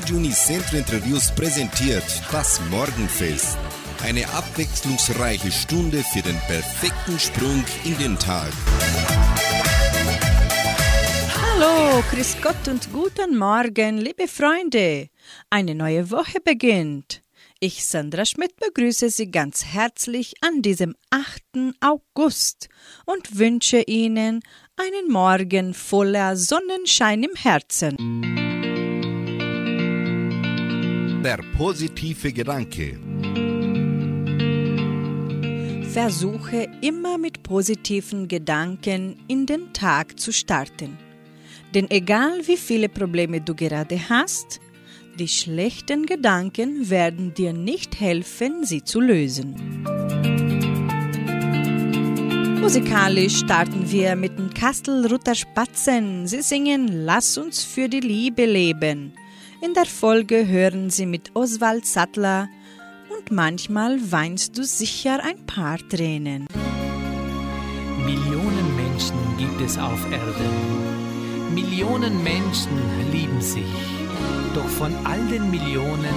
Radio Unicentro Interviews präsentiert das Morgenfest. Eine abwechslungsreiche Stunde für den perfekten Sprung in den Tag. Hallo, Grüß Gott und guten Morgen, liebe Freunde. Eine neue Woche beginnt. Ich, Sandra Schmidt, begrüße Sie ganz herzlich an diesem 8. August und wünsche Ihnen einen Morgen voller Sonnenschein im Herzen. Der positive Gedanke. Versuche immer mit positiven Gedanken in den Tag zu starten. Denn egal wie viele Probleme du gerade hast, die schlechten Gedanken werden dir nicht helfen, sie zu lösen. Musikalisch starten wir mit den Kastelrutter Spatzen. Sie singen Lass uns für die Liebe leben. In der Folge hören sie mit Oswald Sattler und manchmal weinst du sicher ein paar Tränen. Millionen Menschen gibt es auf Erden. Millionen Menschen lieben sich. Doch von all den Millionen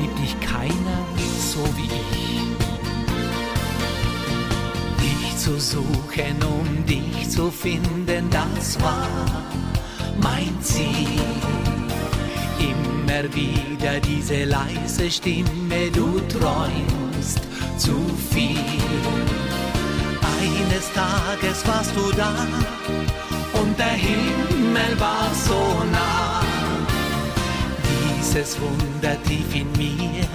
liebt dich keiner so wie ich. Dich zu suchen, um dich zu finden, das war mein Ziel. Immer wieder diese leise Stimme, du träumst zu viel. Eines Tages warst du da und der Himmel war so nah dieses Wunder tief in mir,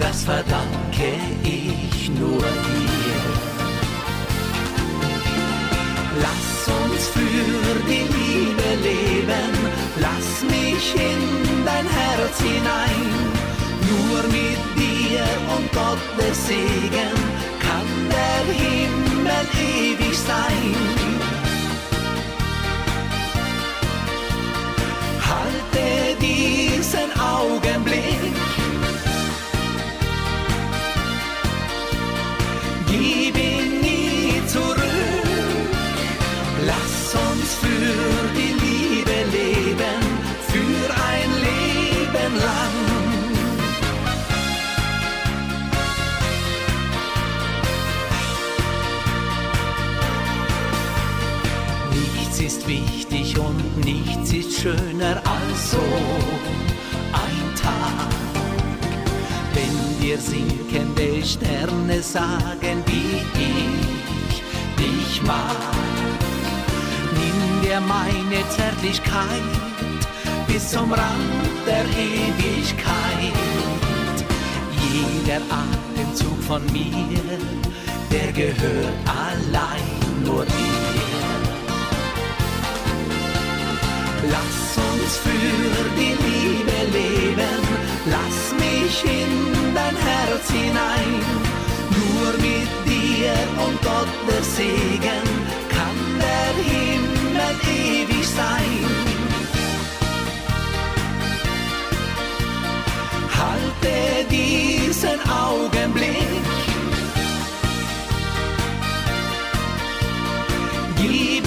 das verdanke ich nur dir. Lass uns für die Liebe leben, lass mich in dein Herz hinein. Nur mit dir und Gottes Segen kann der Himmel ewig sein. Halte diesen Augenblick. Nichts ist schöner als so ein Tag. Wenn dir sinkende Sterne sagen, wie ich dich mag, nimm dir meine Zärtlichkeit bis zum Rand der Ewigkeit. Jeder Atemzug von mir, der gehört allein nur dir. Lass uns für die Liebe leben, lass mich in dein Herz hinein. Nur mit dir und Gottes Segen kann der Himmel ewig sein. Halte diesen Augenblick. Gib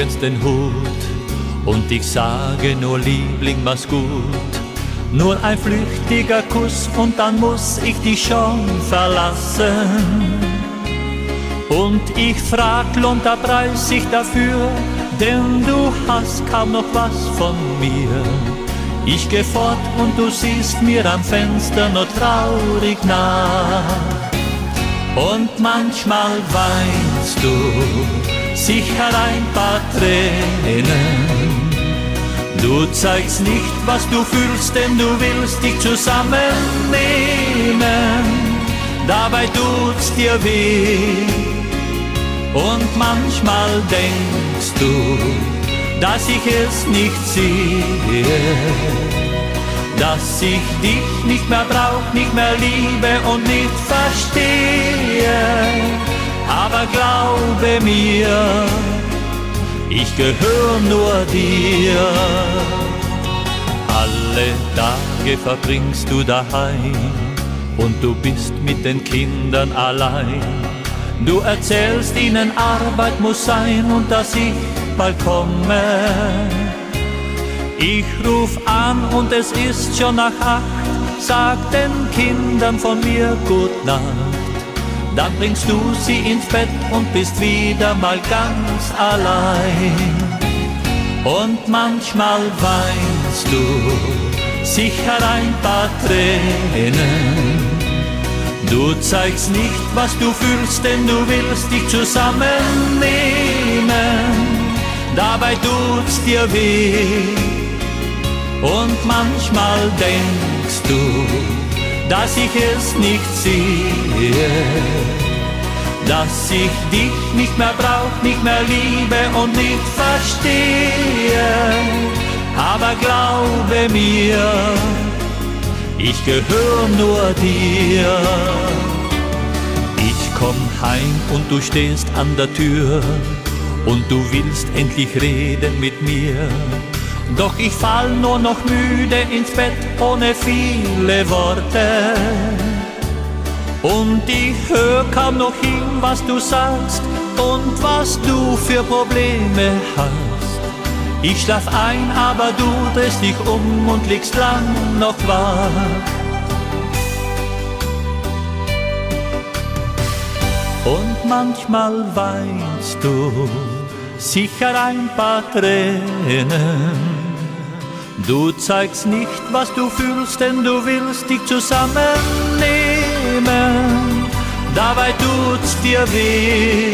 morgens den Hut und ich sage nur Liebling, mach's gut. Nur ein flüchtiger Kuss und dann muss ich dich schon verlassen. Und ich frag, der Preis sich dafür, denn du hast kaum noch was von mir. Ich geh fort und du siehst mir am Fenster nur traurig nach. Und manchmal weinst du sicher ein paar Tränen Du zeigst nicht, was du fühlst, denn du willst dich zusammennehmen. Dabei tut's dir weh. Und manchmal denkst du, dass ich es nicht sehe. Dass ich dich nicht mehr brauch, nicht mehr liebe und nicht verstehe. Aber glaube mir, ich gehöre nur dir. Alle Tage verbringst du daheim und du bist mit den Kindern allein. Du erzählst ihnen, Arbeit muss sein und dass ich bald komme. Ich ruf an und es ist schon nach acht, sag den Kindern von mir Gut Nacht. Dann bringst du sie ins Bett und bist wieder mal ganz allein. Und manchmal weinst du sicher ein paar Tränen. Du zeigst nicht, was du fühlst, denn du willst dich zusammennehmen. Dabei tut's dir weh. Und manchmal denkst du, dass ich es nicht sehe, dass ich dich nicht mehr brauch, nicht mehr liebe und nicht verstehe. Aber glaube mir, ich gehöre nur dir. Ich komm heim und du stehst an der Tür und du willst endlich reden mit mir doch ich fall nur noch müde ins Bett ohne viele Worte. Und ich hör kaum noch hin, was du sagst und was du für Probleme hast. Ich schlaf ein, aber du drehst dich um und liegst lang noch wach. Und manchmal weinst du sicher ein paar Tränen Du zeigst nicht, was du fühlst, denn du willst dich zusammennehmen. Dabei tut's dir weh.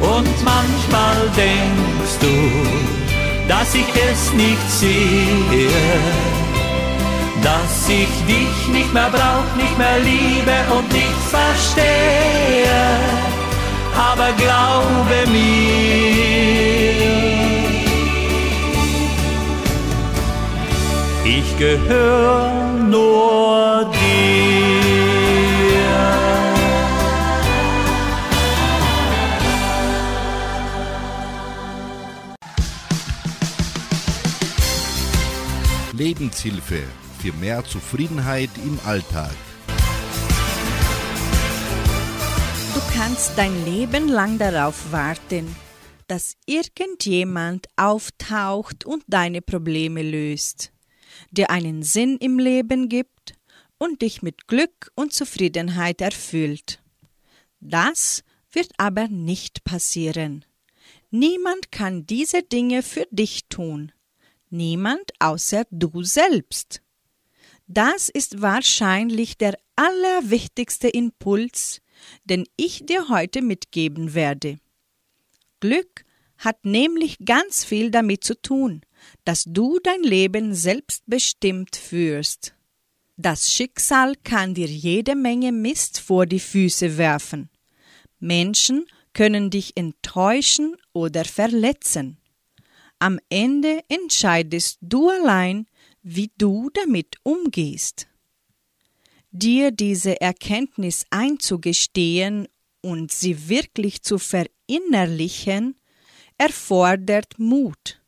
Und manchmal denkst du, dass ich es nicht sehe. Dass ich dich nicht mehr brauch, nicht mehr liebe und nicht verstehe. Aber glaube mir, ich gehöre nur dir. Lebenshilfe für mehr Zufriedenheit im Alltag. Du kannst dein Leben lang darauf warten, dass irgendjemand auftaucht und deine Probleme löst dir einen Sinn im Leben gibt und dich mit Glück und Zufriedenheit erfüllt. Das wird aber nicht passieren. Niemand kann diese Dinge für dich tun. Niemand außer du selbst. Das ist wahrscheinlich der allerwichtigste Impuls, den ich dir heute mitgeben werde. Glück hat nämlich ganz viel damit zu tun, dass du dein Leben selbstbestimmt führst. Das Schicksal kann dir jede Menge Mist vor die Füße werfen. Menschen können dich enttäuschen oder verletzen. Am Ende entscheidest du allein, wie du damit umgehst. Dir diese Erkenntnis einzugestehen und sie wirklich zu verinnerlichen, erfordert Mut.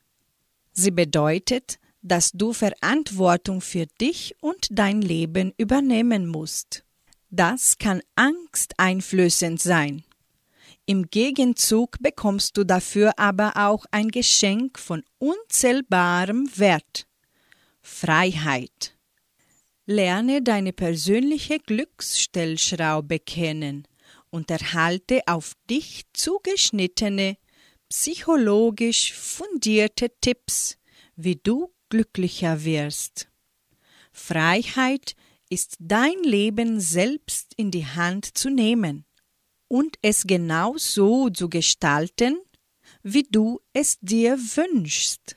Sie bedeutet, dass du Verantwortung für dich und dein Leben übernehmen musst. Das kann angsteinflößend sein. Im Gegenzug bekommst du dafür aber auch ein Geschenk von unzählbarem Wert. Freiheit. Lerne deine persönliche Glücksstellschraube kennen und erhalte auf dich zugeschnittene, psychologisch fundierte Tipps, wie du glücklicher wirst. Freiheit ist dein Leben selbst in die Hand zu nehmen und es genau so zu gestalten, wie du es dir wünschst.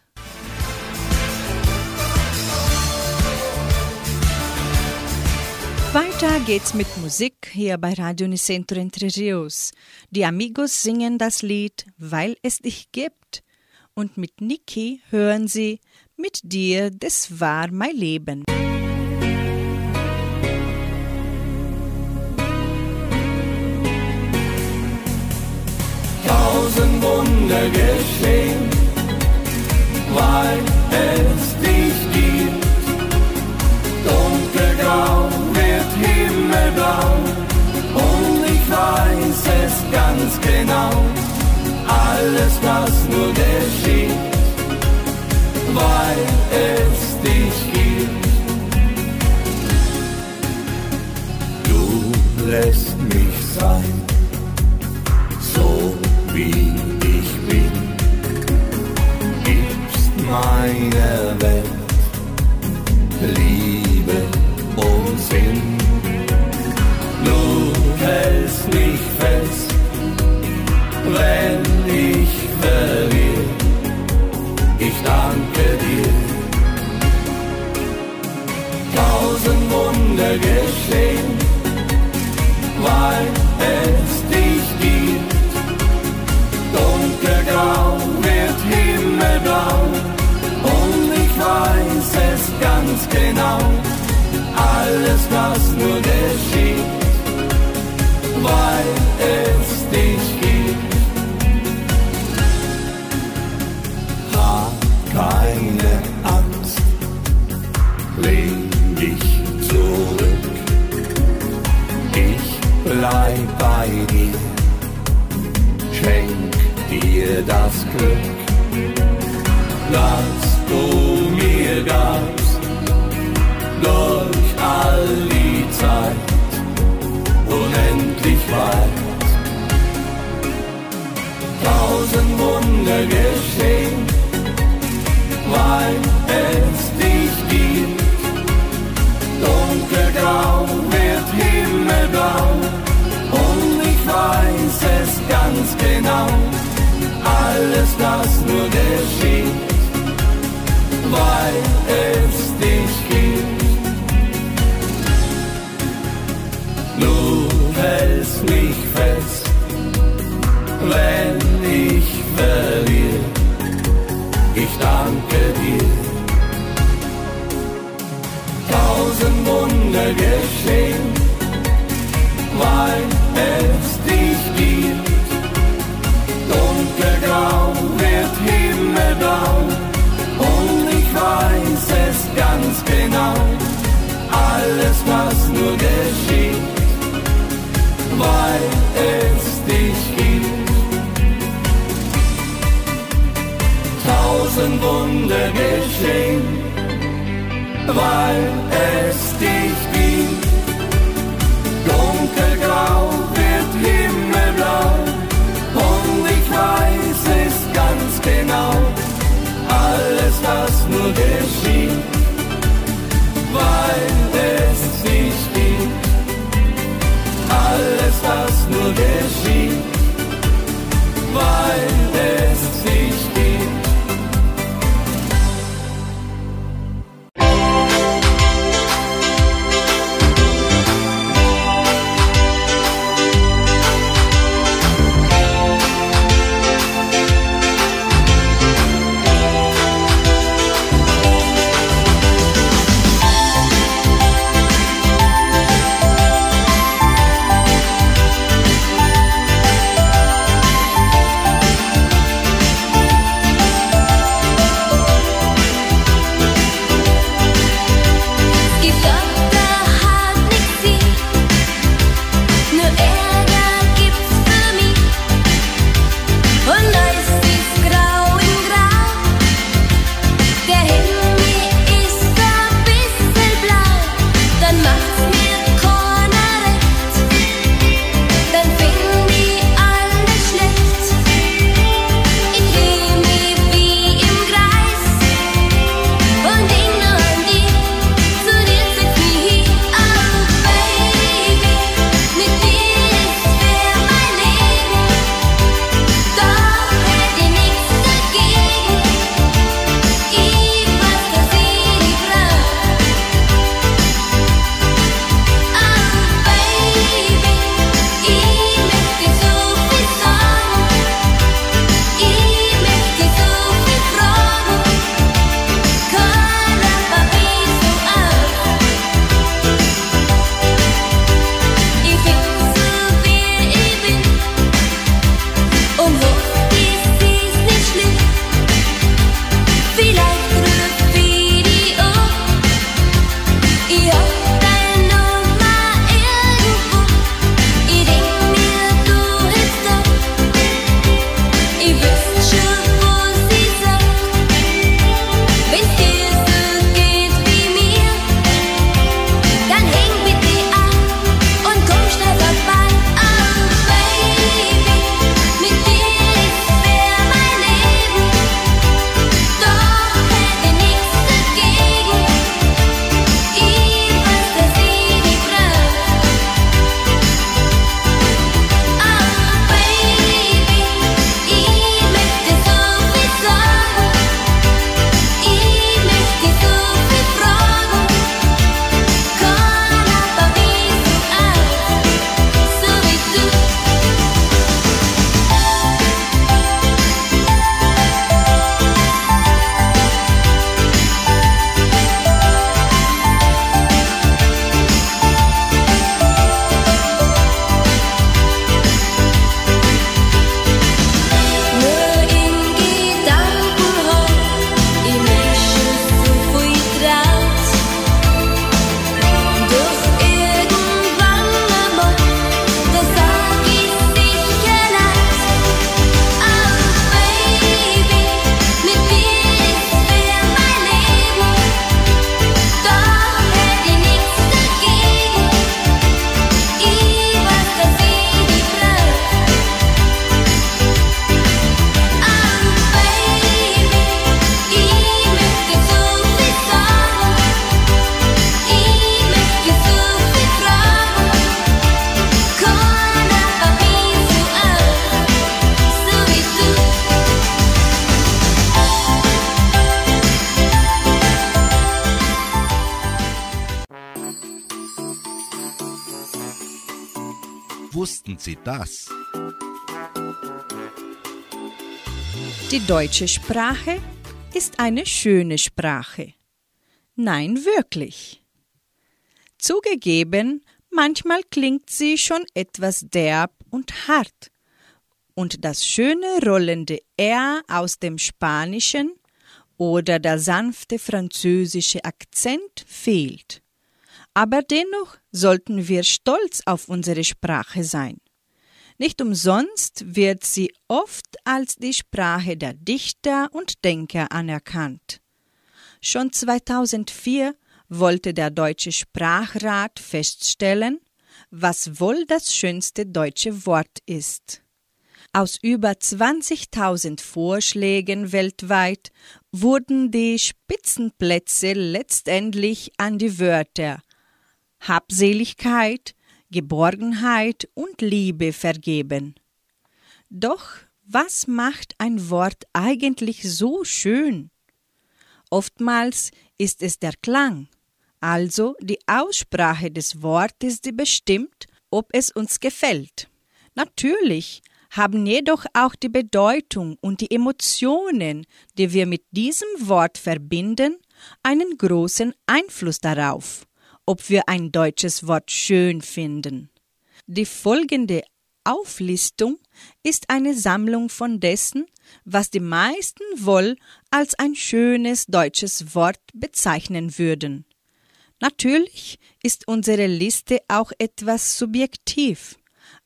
Weiter geht's mit Musik hier bei Radio Unicentro Entre Rios. Die Amigos singen das Lied Weil es dich gibt. Und mit Niki hören sie Mit dir, das war mein Leben. Tausend Wunder geschehen, weil es dich gibt. Dunkelgrau himmelblau und ich weiß es ganz genau. Alles, was nur geschieht, weil es dich gibt. Du lässt mich sein, so wie ich bin, gibst meiner Welt danke dir. Tausend Wunder geschehen, weil es dich gibt. Dunkelgrau wird himmelblau und ich weiß es ganz genau. Alles, was nur geschieht weil es dich gibt. Lehn dich zurück. Ich bleib bei dir, schenk dir das Glück, das du mir gabst durch all die Zeit unendlich weit. Tausend Wunder geschehen, weil es dich. Dunkelgrau wird himmelblau und ich weiß es ganz genau. Alles, was nur geschieht, deutsche Sprache ist eine schöne Sprache. Nein, wirklich. Zugegeben, manchmal klingt sie schon etwas derb und hart, und das schöne rollende R aus dem Spanischen oder der sanfte französische Akzent fehlt. Aber dennoch sollten wir stolz auf unsere Sprache sein. Nicht umsonst wird sie oft als die Sprache der Dichter und Denker anerkannt. Schon 2004 wollte der Deutsche Sprachrat feststellen, was wohl das schönste deutsche Wort ist. Aus über 20.000 Vorschlägen weltweit wurden die Spitzenplätze letztendlich an die Wörter Habseligkeit, Geborgenheit und Liebe vergeben. Doch was macht ein Wort eigentlich so schön? Oftmals ist es der Klang, also die Aussprache des Wortes, die bestimmt, ob es uns gefällt. Natürlich haben jedoch auch die Bedeutung und die Emotionen, die wir mit diesem Wort verbinden, einen großen Einfluss darauf, ob wir ein deutsches Wort schön finden. Die folgende Auflistung ist eine Sammlung von dessen, was die meisten wohl als ein schönes deutsches Wort bezeichnen würden. Natürlich ist unsere Liste auch etwas subjektiv,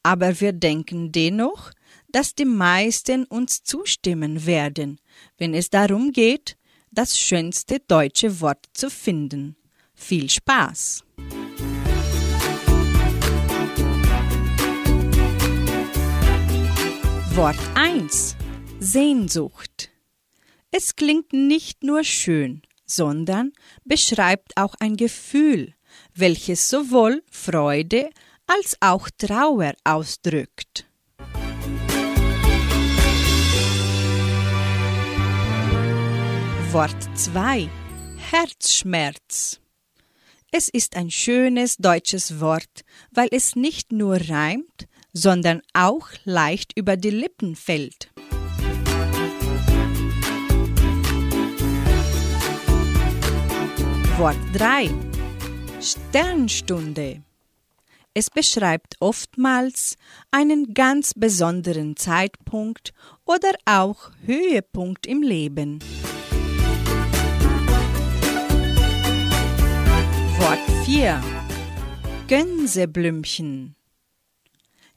aber wir denken dennoch, dass die meisten uns zustimmen werden, wenn es darum geht, das schönste deutsche Wort zu finden. Viel Spaß! Wort 1 Sehnsucht Es klingt nicht nur schön, sondern beschreibt auch ein Gefühl, welches sowohl Freude als auch Trauer ausdrückt. Wort 2 Herzschmerz Es ist ein schönes deutsches Wort, weil es nicht nur reimt, sondern auch leicht über die Lippen fällt. Wort 3 Sternstunde es beschreibt oftmals einen ganz besonderen Zeitpunkt oder auch Höhepunkt im Leben. 4 Gänseblümchen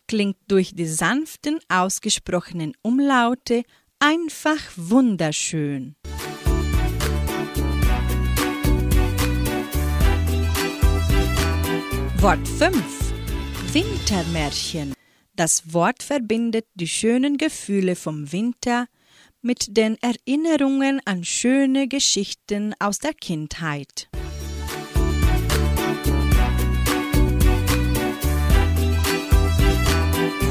klingt durch die sanften ausgesprochenen Umlaute einfach wunderschön. Wort 5 Wintermärchen. Das Wort verbindet die schönen Gefühle vom Winter mit den Erinnerungen an schöne Geschichten aus der Kindheit.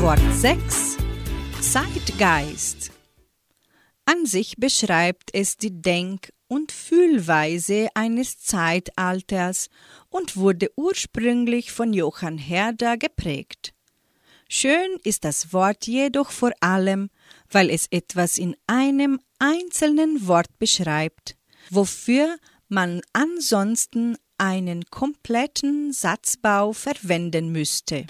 Wort 6 Zeitgeist. An sich beschreibt es die Denk- und Fühlweise eines Zeitalters und wurde ursprünglich von Johann Herder geprägt. Schön ist das Wort jedoch vor allem, weil es etwas in einem einzelnen Wort beschreibt, wofür man ansonsten einen kompletten Satzbau verwenden müsste.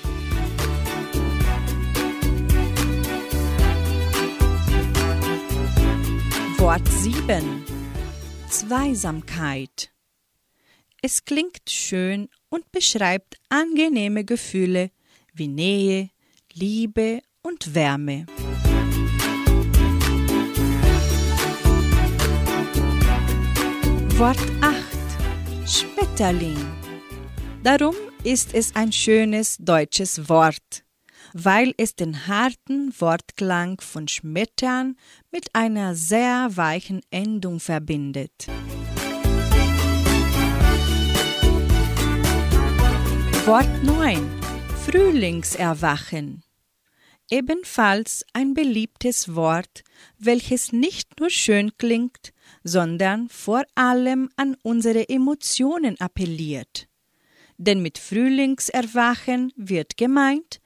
Wort 7 Zweisamkeit. Es klingt schön und beschreibt angenehme Gefühle wie Nähe, Liebe und Wärme. Wort 8 Schmetterling. Darum ist es ein schönes deutsches Wort weil es den harten Wortklang von Schmettern mit einer sehr weichen Endung verbindet. Wort 9 Frühlingserwachen Ebenfalls ein beliebtes Wort, welches nicht nur schön klingt, sondern vor allem an unsere Emotionen appelliert. Denn mit Frühlingserwachen wird gemeint,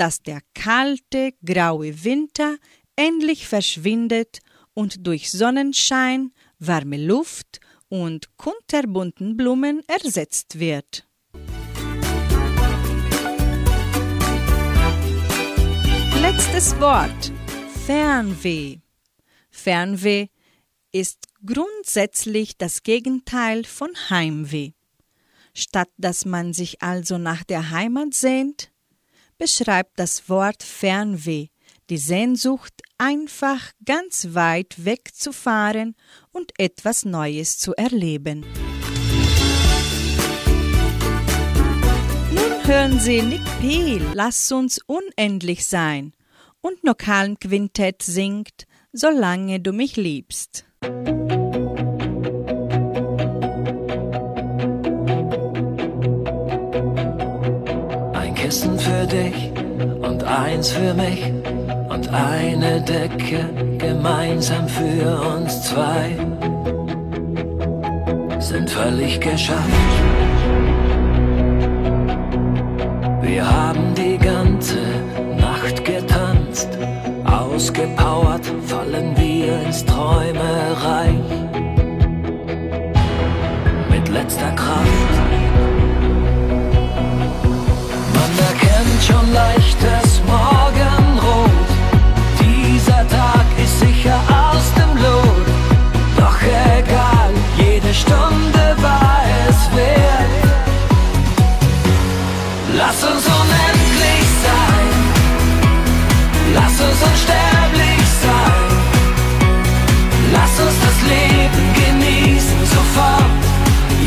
dass der kalte, graue Winter endlich verschwindet und durch Sonnenschein, warme Luft und kunterbunten Blumen ersetzt wird. Letztes Wort. Fernweh. Fernweh ist grundsätzlich das Gegenteil von Heimweh. Statt dass man sich also nach der Heimat sehnt, beschreibt das Wort Fernweh die Sehnsucht, einfach ganz weit wegzufahren und etwas Neues zu erleben. Nun hören Sie Nick Peel, Lass uns unendlich sein und Nokalen Quintett singt Solange du mich liebst. Ein Kissen für dich und eins für mich und eine Decke gemeinsam für uns zwei sind völlig geschafft. Wir haben die ganze Nacht getanzt, ausgepowert fallen wir ins Träumereich mit letzter Kraft. Man erkennt schon leichtes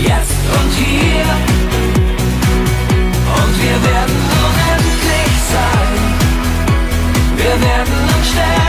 jetzt und hier. Und wir werden unendlich sein. Wir werden unsterblich sein.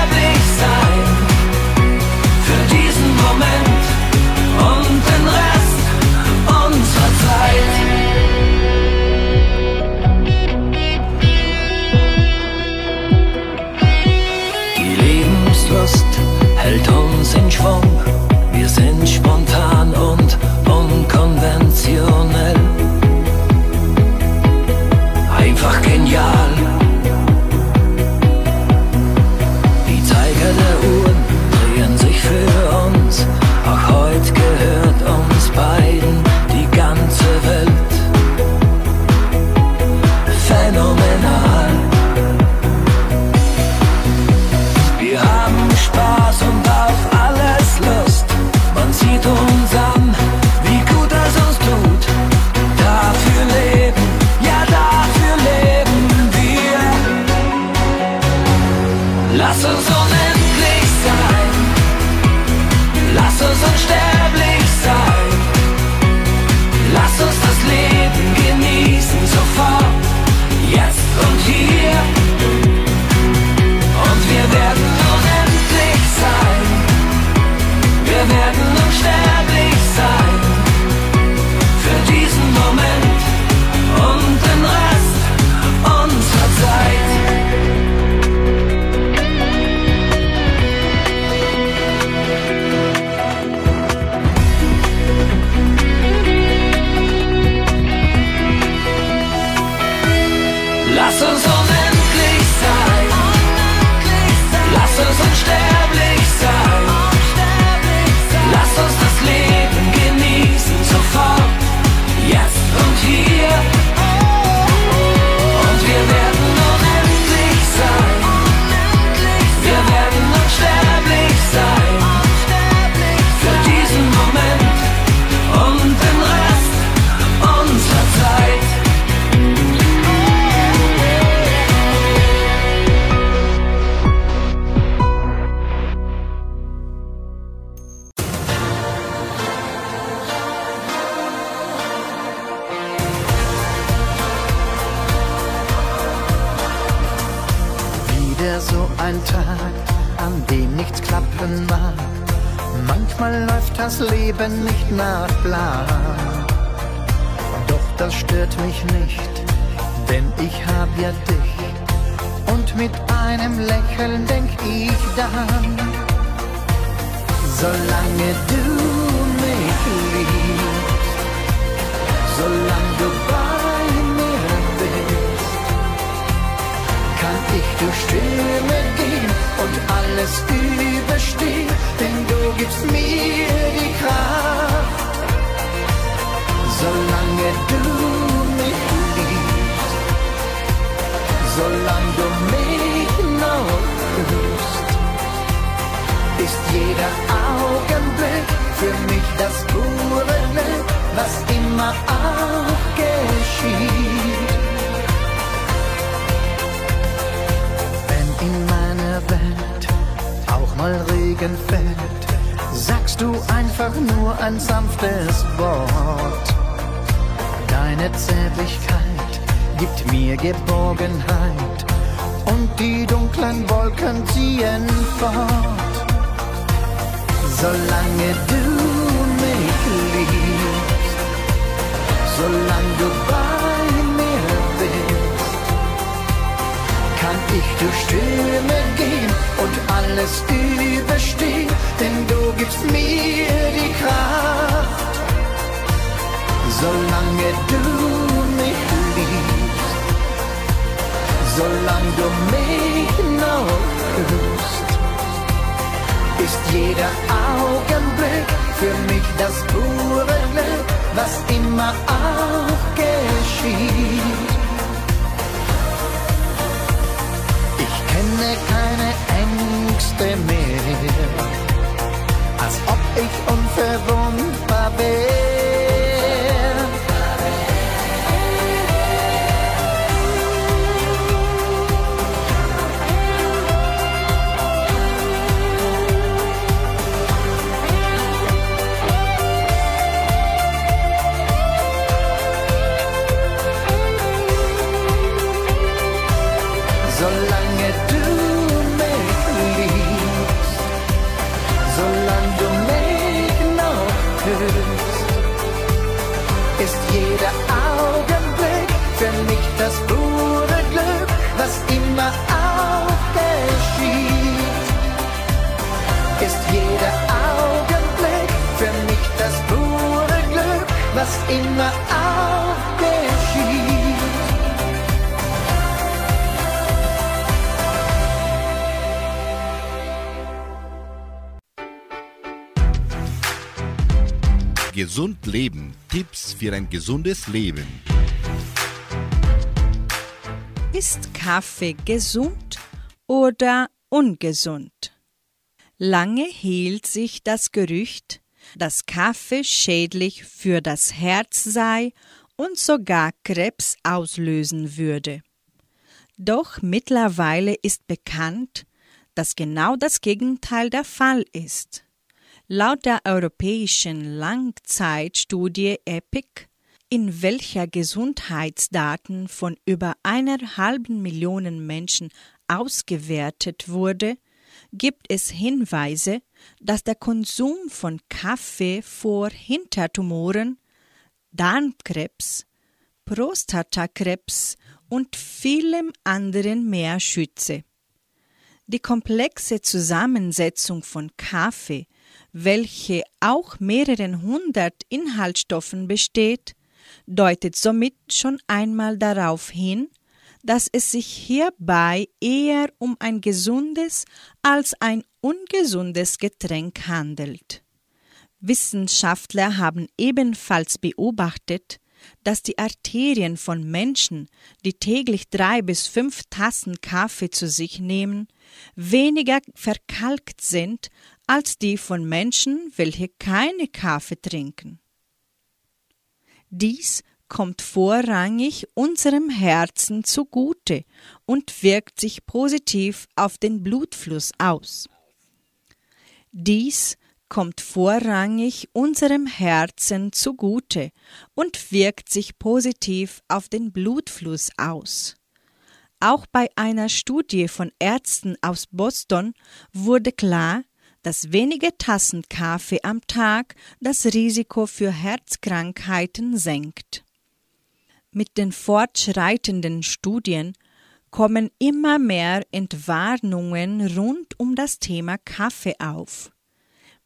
Einem Lächeln denk ich dann, solange du mich liebst, solange du bei mir bist durch Stürme gehen und alles überstehen, denn du gibst mir die Kraft. Solange du mich liebst, solange du ist jeder Augenblick für mich das pure Glück, was immer auch geschieht. Wenn in meiner Welt auch mal Regen fällt, sagst du einfach nur ein sanftes Wort. Deine Zärtlichkeit gibt mir Geborgenheit und die dunklen Wolken ziehen fort. Solange du mich liebst, solange du bei mir bist, kann ich durch Stürme gehen und alles überstehen, denn du gibst mir die Kraft. Solange du mich liebst, solange du mich noch hörst, ist jeder Augenblick für mich das pure Glück, was immer auch geschieht. Ich kenne keine Ängste mehr, als ob ich unverwundbar ein gesundes Leben. Ist Kaffee gesund oder ungesund? Lange hielt sich das Gerücht, dass Kaffee schädlich für das Herz sei und sogar Krebs auslösen würde. Doch mittlerweile ist bekannt, dass genau das Gegenteil der Fall ist. Laut der europäischen Langzeitstudie EPIC, in welcher Gesundheitsdaten von über einer halben Million Menschen ausgewertet wurde, gibt es Hinweise, dass der Konsum von Kaffee vor Hintertumoren, Darmkrebs, Prostatakrebs und vielem anderen mehr schütze. Die komplexe Zusammensetzung von Kaffee, welche auch mehreren hundert Inhaltsstoffen besteht, deutet somit schon einmal darauf hin, dass es sich hierbei eher um ein gesundes als ein ungesundes Getränk handelt. Wissenschaftler haben ebenfalls beobachtet, dass die Arterien von Menschen, die täglich drei bis fünf Tassen Kaffee zu sich nehmen, weniger verkalkt sind als die von Menschen, welche keine Kaffee trinken. Dies kommt vorrangig unserem Herzen zugute und wirkt sich positiv auf den Blutfluss aus. Dies kommt vorrangig unserem Herzen zugute und wirkt sich positiv auf den Blutfluss aus. Auch bei einer Studie von Ärzten aus Boston wurde klar, dass wenige Tassen Kaffee am Tag das Risiko für Herzkrankheiten senkt. Mit den fortschreitenden Studien kommen immer mehr Entwarnungen rund um das Thema Kaffee auf.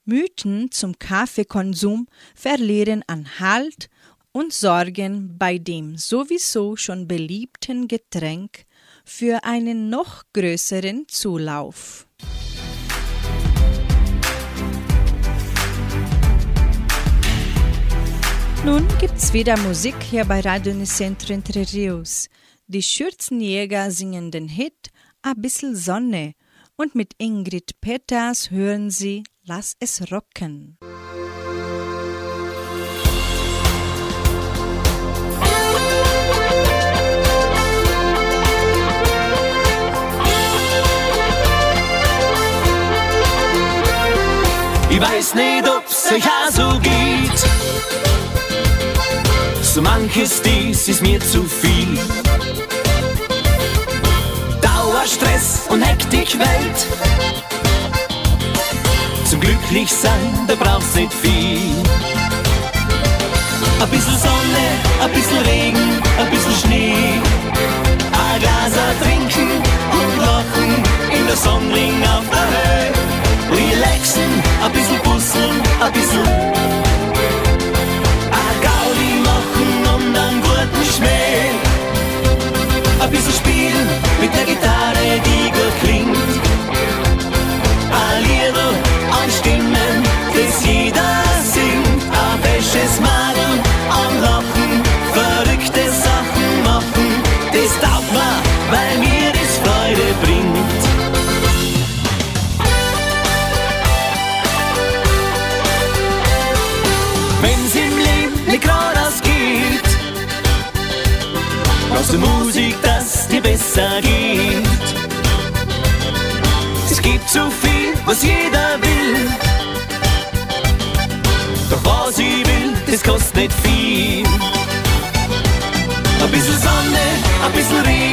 Mythen zum Kaffeekonsum verlieren an Halt und sorgen bei dem sowieso schon beliebten Getränk für einen noch größeren Zulauf. Nun gibt's wieder Musik hier bei Radio Nicentro Entre Rios. Die Schürzenjäger singen den Hit A bissel Sonne und mit Ingrid Peters hören sie Lass es rocken. Ich weiß nicht, ob's euch auch so geht so manches dies ist mir zu viel. Dauerstress und Hektikwelt. Zum Glücklichsein, da brauchst nicht viel. A bissl Sonne, a bissl Regen, a bissl Schnee. A Glas trinken und lachen in der Sonnenring auf der Höhe. Relaxen, a bissl puzzeln, a bissl da. Es gibt so viel, was jeder will. Doch was ich will, das kostet nicht viel. Ein bisschen Sonne, ein bisschen Regen.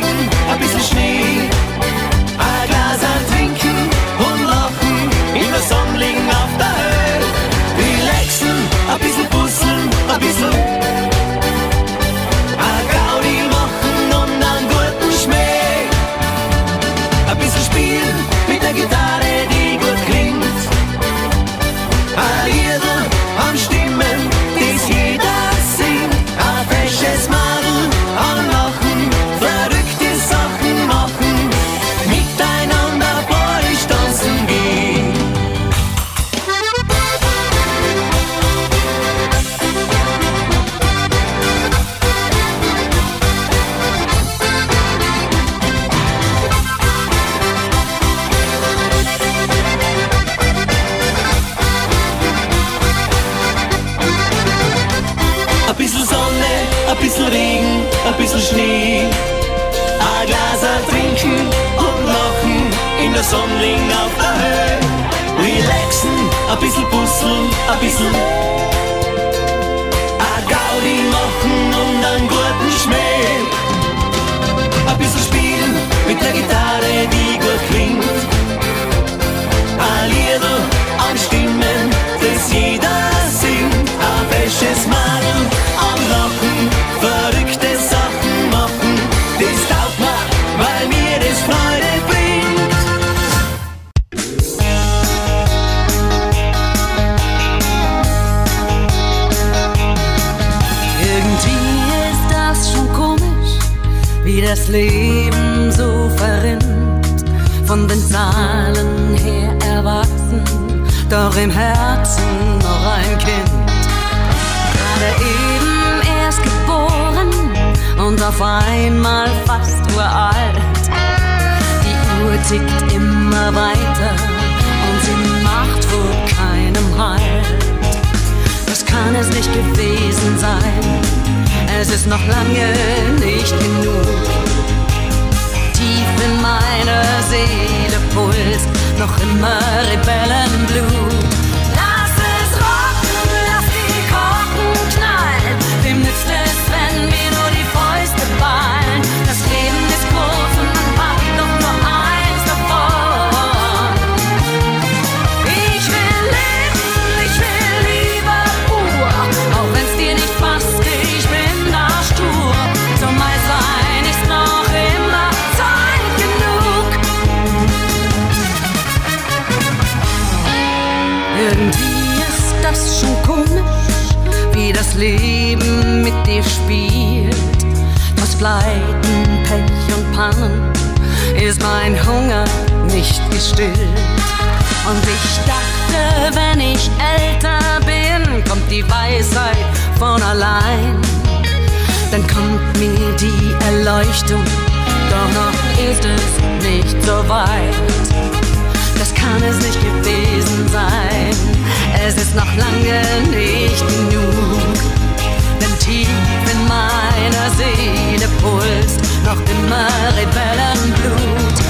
nicht gewesen sein. Es ist noch lange nicht genug. Tief in meiner Seele pulst noch immer Rebellenblut. Ist mein Hunger nicht gestillt. Und ich dachte, wenn ich älter bin, kommt die Weisheit von allein. Dann kommt mir die Erleuchtung, doch noch ist es nicht so weit. Das kann es nicht gewesen sein, es ist noch lange nicht genug. Denn tief in meiner Seele pulst nog de mare en bloed.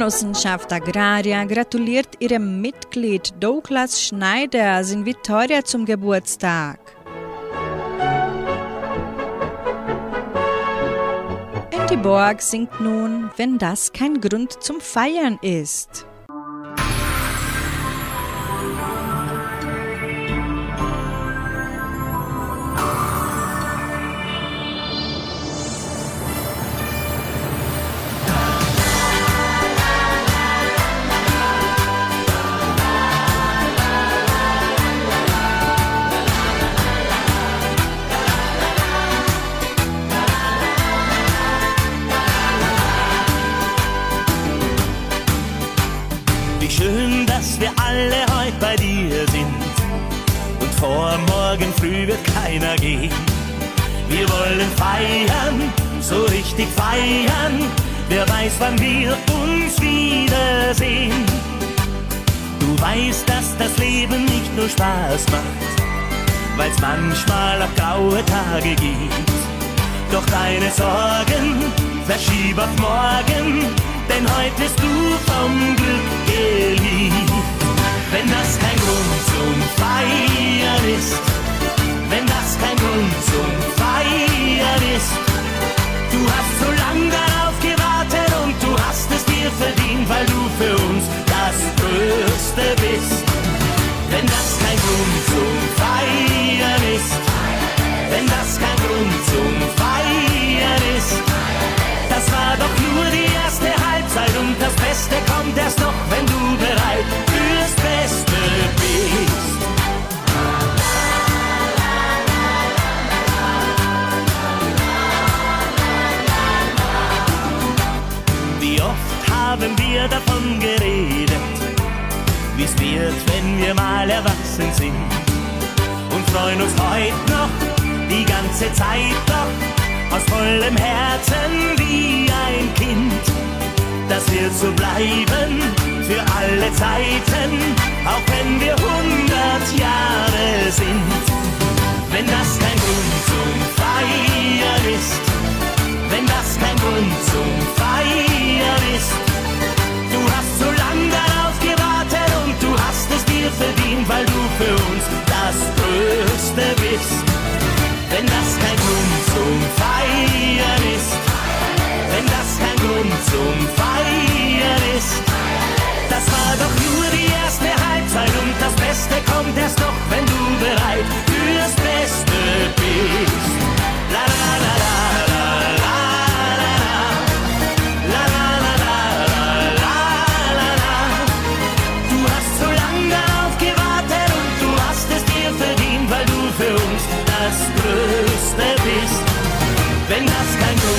Genossenschaft Agraria gratuliert ihrem Mitglied Douglas Schneider in Vitoria zum Geburtstag. Andy Borg singt nun, wenn das kein Grund zum Feiern ist. Morgen früh wird keiner gehen. Wir wollen feiern, so richtig feiern. Wer weiß, wann wir uns wiedersehen. Du weißt, dass das Leben nicht nur Spaß macht, weil's manchmal auch graue Tage gibt. Doch deine Sorgen verschieb auf morgen, denn heute bist du vom Glück geliebt. Wenn das kein Grund zum Feiern ist, wenn das kein Grund zum Feiern ist, du hast so lang darauf gewartet und du hast es dir verdient, weil du für uns das Größte bist. Wenn das kein Grund zum Feiern ist, wenn das kein Grund zum Feiern ist, das war doch nur die erste Halbzeit und das Beste kommt erst noch, wenn du bereit fürs wir davon geredet, wie's wird, wenn wir mal erwachsen sind. Und freuen uns heute noch die ganze Zeit doch. Aus vollem Herzen wie ein Kind. Das wird so bleiben für alle Zeiten, auch wenn wir hundert Jahre sind. Wenn das kein Grund zum Feiern ist, wenn das kein Grund zum Feiern ist, dir verdient, weil du für uns das Größte bist. Wenn das kein Grund zum Feiern ist, wenn das kein Grund zum Feiern ist, das war doch nur die erste Halbzeit und das Beste kommt erst noch, wenn du bereit fürs Beste bist.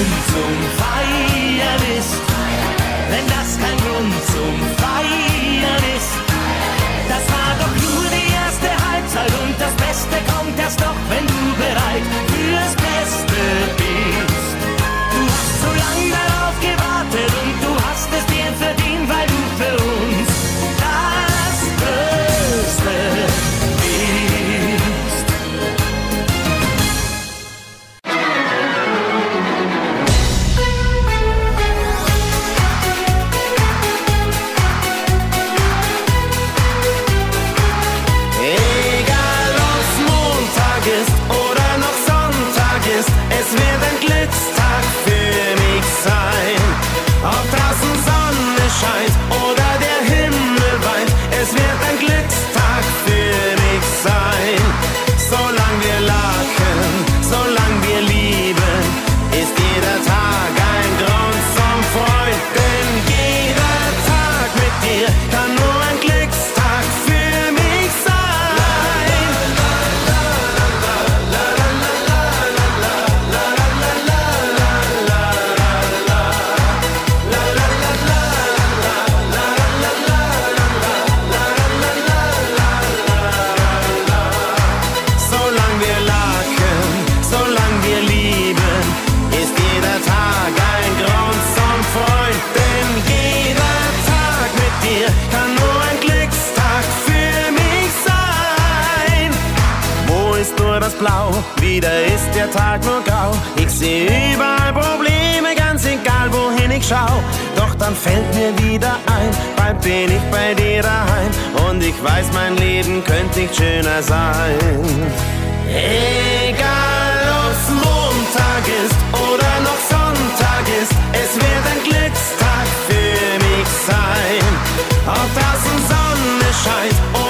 Kein kann nur ein Glückstag für mich sein. Wo ist nur das Blau? Wieder ist der Tag nur grau. Ich sehe überall Probleme, ganz egal wohin ich schau. Doch dann fällt mir wieder ein, bald bin ich bei dir daheim. Und ich weiß, mein Leben könnte nicht schöner sein. Egal ob's Montag ist oder noch Sonntag ist, es wird ein Glückstag. Ob draußen Sonne scheint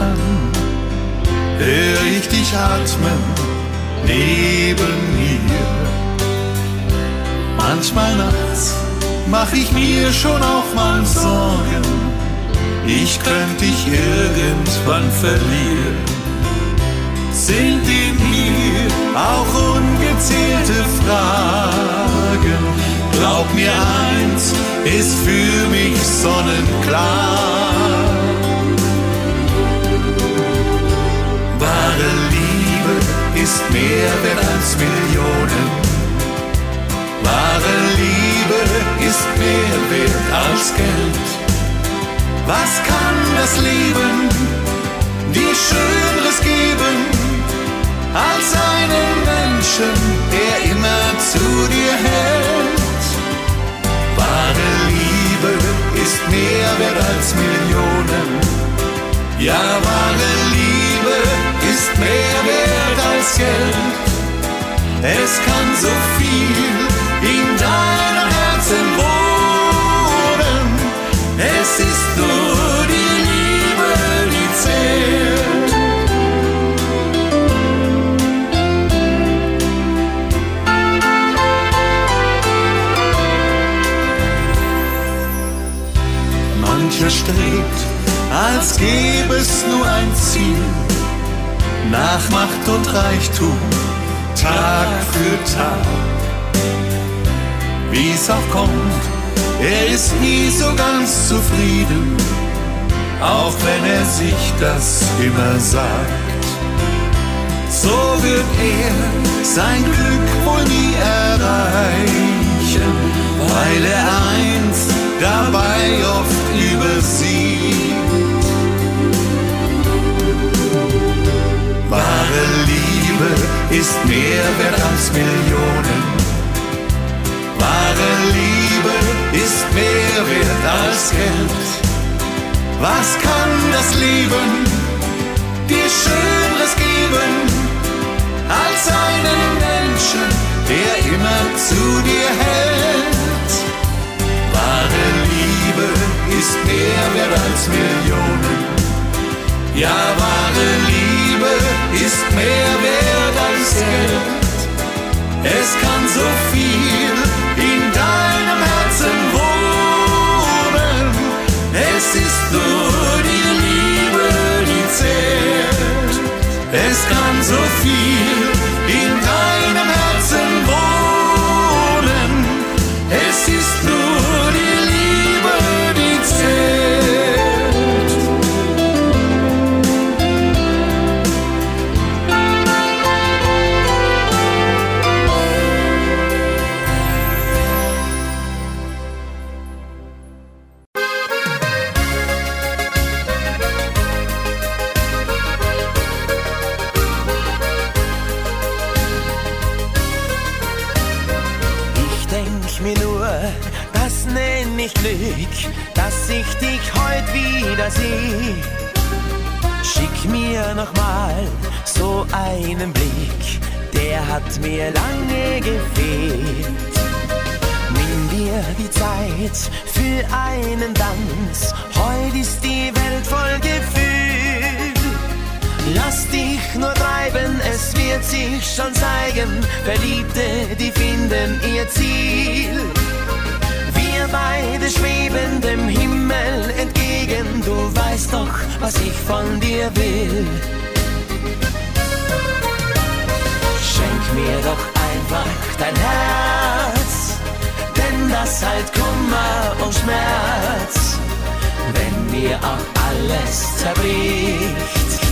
schlafen kann, hör ich dich atmen neben mir. Manchmal nachts mach ich mir schon auch mal Sorgen, ich könnte dich irgendwann verlieren. Sind in mir auch ungezählte Fragen? Glaub mir eins, ist für mich sonnenklar. Wahre Liebe ist mehr wert als Millionen. Wahre Liebe ist mehr wert als Geld. Was kann das Leben dir Schöneres geben als einen Menschen, der immer zu dir hält? Wahre Liebe ist mehr wert als Millionen. Ja, wahre Liebe mehr wert als Geld. Es kann so viel in deinem Herzen wohnen. Es ist nur die Liebe, die zählt. Mancher strebt, als gäbe es nur ein Ziel nach Macht und Reichtum, Tag für Tag. Wie es auch kommt, er ist nie so ganz zufrieden, auch wenn er sich das immer sagt. So wird er sein Glück wohl nie erreichen, weil er einst dabei oft übersieht. Wahre Liebe ist mehr wert als Millionen. Wahre Liebe ist mehr wert als Geld. Was kann das Leben dir Schöneres geben als einen Menschen, der immer zu dir hält? Wahre Liebe ist mehr wert als Millionen. Ja, wahre Liebe ist mehr wert als Geld. Es kann so viel in deinem Herzen wohnen. Es ist nur die Liebe, die zählt. Es kann so viel Denk mir nur, das nenn ich Glück, dass ich dich heut wieder seh. Schick mir noch mal so einen Blick, der hat mir lange gefehlt. Nimm dir die Zeit für einen Tanz, heut ist die Welt voll Gefühl. Lass dich nur treiben, es wird sich schon zeigen. Verliebte, die finden ihr Ziel. Wir beide schweben dem Himmel entgegen. Du weißt doch, was ich von dir will. Schenk mir doch einfach dein Herz, denn das heilt Kummer und Schmerz. Wenn mir auch alles zerbricht,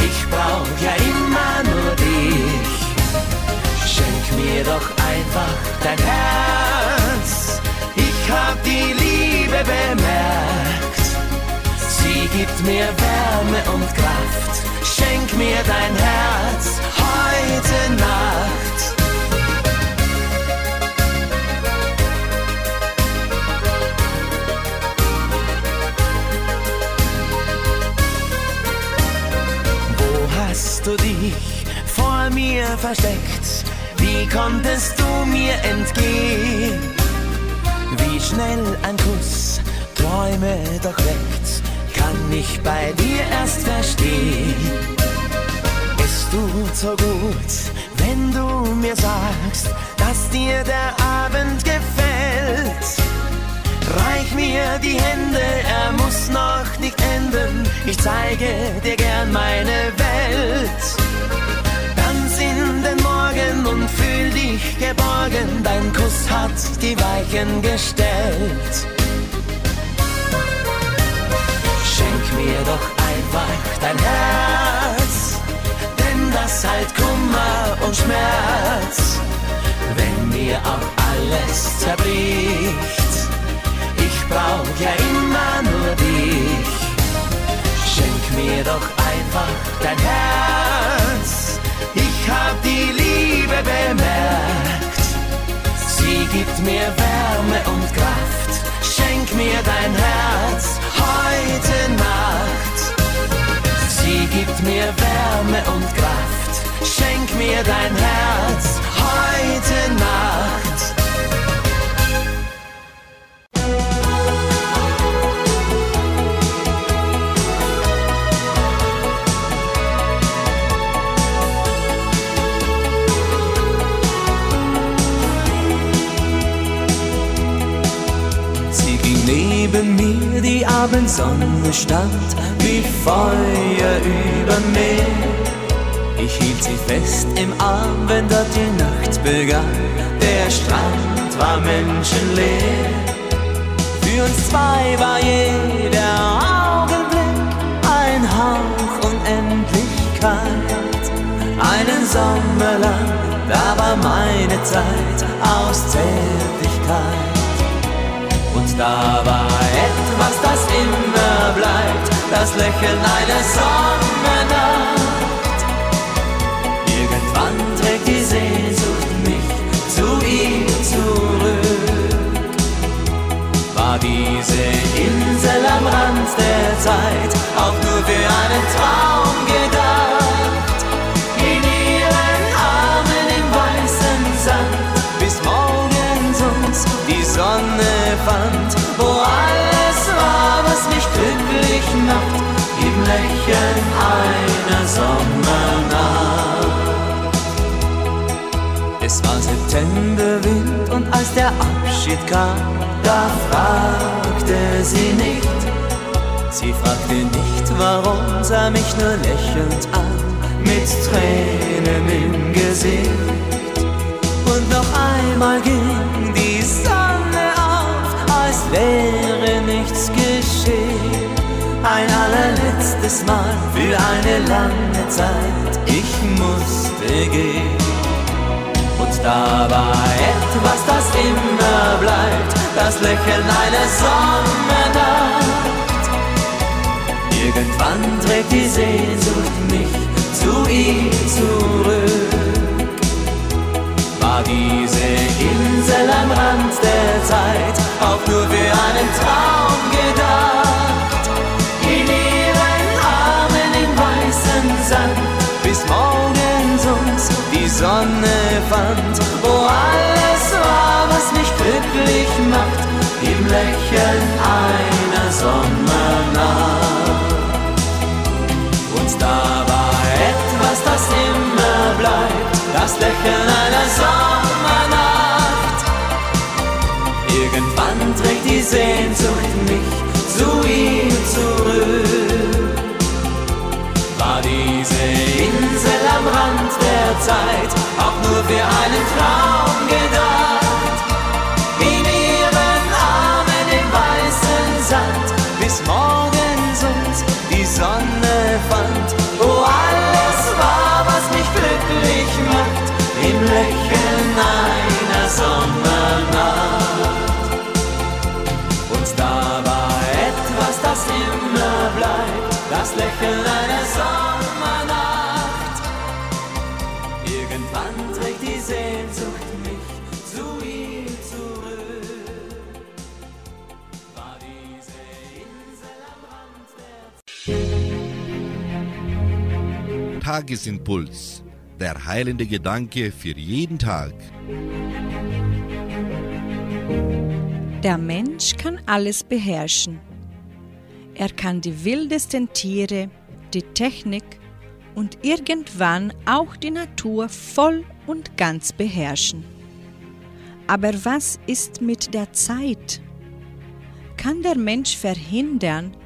ich brauch ja immer nur dich. Schenk mir doch einfach dein Herz. Ich hab die Liebe bemerkt. Sie gibt mir Wärme und Kraft. Schenk mir dein Herz heute Nacht. Hast du dich vor mir versteckt? Wie konntest du mir entgehen? Wie schnell ein Kuss Träume doch weckt, kann ich bei dir erst verstehen. Es tut so gut, wenn du mir sagst, dass dir der Abend gefällt. Reich mir die Hände, er muss noch. Ich zeige dir gern meine Welt. Tanz in den Morgen und fühl dich geborgen. Dein Kuss hat die Weichen gestellt. Schenk mir doch einfach dein Herz, denn das heilt Kummer und Schmerz. Wenn mir auch alles zerbricht, ich brauch ja immer nur dich. Schenk mir doch einfach dein Herz. Ich hab die Liebe bemerkt. Sie gibt mir Wärme und Kraft. Schenk mir dein Herz heute Nacht. Sie gibt mir Wärme und Kraft. Schenk mir dein Herz heute Nacht. Die Abendsonne stand wie Feuer über mir. Ich hielt sie fest im Arm, wenn dort die Nacht begann. Der Strand war menschenleer. Für uns zwei war jeder Augenblick ein Hauch Unendlichkeit. Einen Sommer lang, da war meine Zeit aus Zärtlichkeit. Und da war etwas, das immer bleibt, das Lächeln einer Sommernacht. Abschied kam, da fragte sie nicht. Sie fragte nicht, warum, sah mich nur lächelnd an, mit Tränen im Gesicht. Und noch einmal ging die Sonne auf, als wäre nichts geschehen. Ein allerletztes Mal für eine lange Zeit, ich musste gehen. Und da war etwas, das immer bleibt, das Lächeln einer Sommernacht. Irgendwann trägt die Sehnsucht mich zu ihm zurück. War diese Insel am Rand der Zeit auch nur für einen Traum gedacht? In ihren Armen im weißen Sand, bis morgens uns die Sonne fand, wo alles war, was mich glücklich macht, im Lächeln einer Sommernacht. Und da war etwas, das immer bleibt, das Lächeln einer Sommernacht. Irgendwann trägt die Sehnsucht mich zu ihm zurück. War diese Rand der Zeit auch nur für einen Traum gedacht? In ihren Armen im weißen Sand, bis morgens uns die Sonne fand, wo alles war, was mich glücklich macht, im Lächeln einer Sommernacht. Und da war etwas, das immer bleibt, das Lächeln einer Sommernacht. Tagesimpuls. Der heilende Gedanke für jeden Tag. Der Mensch kann alles beherrschen. Er kann die wildesten Tiere, die Technik und irgendwann auch die Natur voll und ganz beherrschen. Aber was ist mit der Zeit? Kann der Mensch verhindern,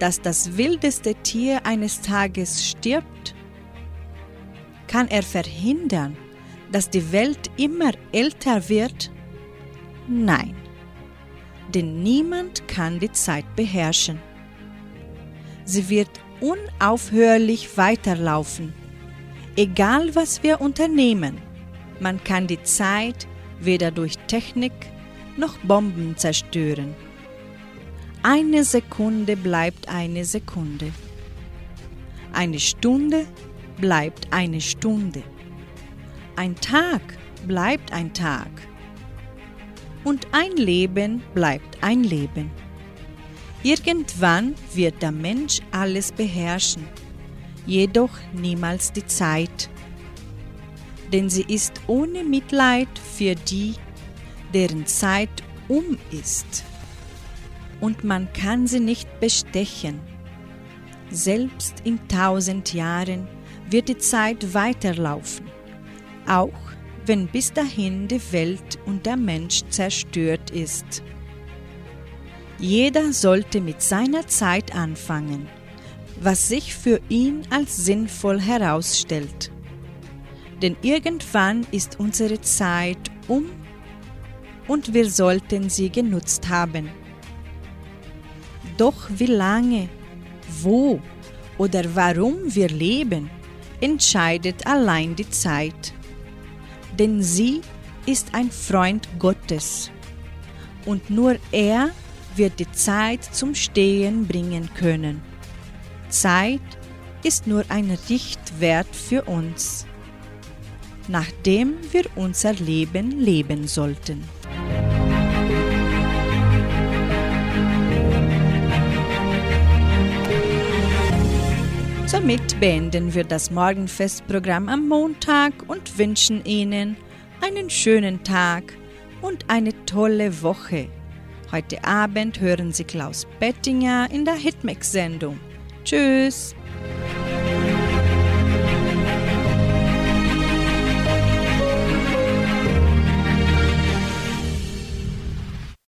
dass das wildeste Tier eines Tages stirbt? Kann er verhindern, dass die Welt immer älter wird? Nein, denn niemand kann die Zeit beherrschen. Sie wird unaufhörlich weiterlaufen, egal was wir unternehmen. Man kann die Zeit weder durch Technik noch Bomben zerstören. Eine Sekunde bleibt eine Sekunde. Eine Stunde bleibt eine Stunde. Ein Tag bleibt ein Tag. Und ein Leben bleibt ein Leben. Irgendwann wird der Mensch alles beherrschen, jedoch niemals die Zeit. Denn sie ist ohne Mitleid für die, deren Zeit um ist. Und man kann sie nicht bestechen. Selbst in tausend Jahren wird die Zeit weiterlaufen, auch wenn bis dahin die Welt und der Mensch zerstört ist. Jeder sollte mit seiner Zeit anfangen, was sich für ihn als sinnvoll herausstellt. Denn irgendwann ist unsere Zeit um und wir sollten sie genutzt haben. Doch wie lange, wo oder warum wir leben, entscheidet allein die Zeit. Denn sie ist ein Freund Gottes und nur er wird die Zeit zum Stehen bringen können. Zeit ist nur ein Richtwert für uns, nachdem wir unser Leben leben sollten. Somit beenden wir das Morgenfestprogramm am Montag und wünschen Ihnen einen schönen Tag und eine tolle Woche. Heute Abend hören Sie Klaus Bettinger in der Hitmix-Sendung. Tschüss!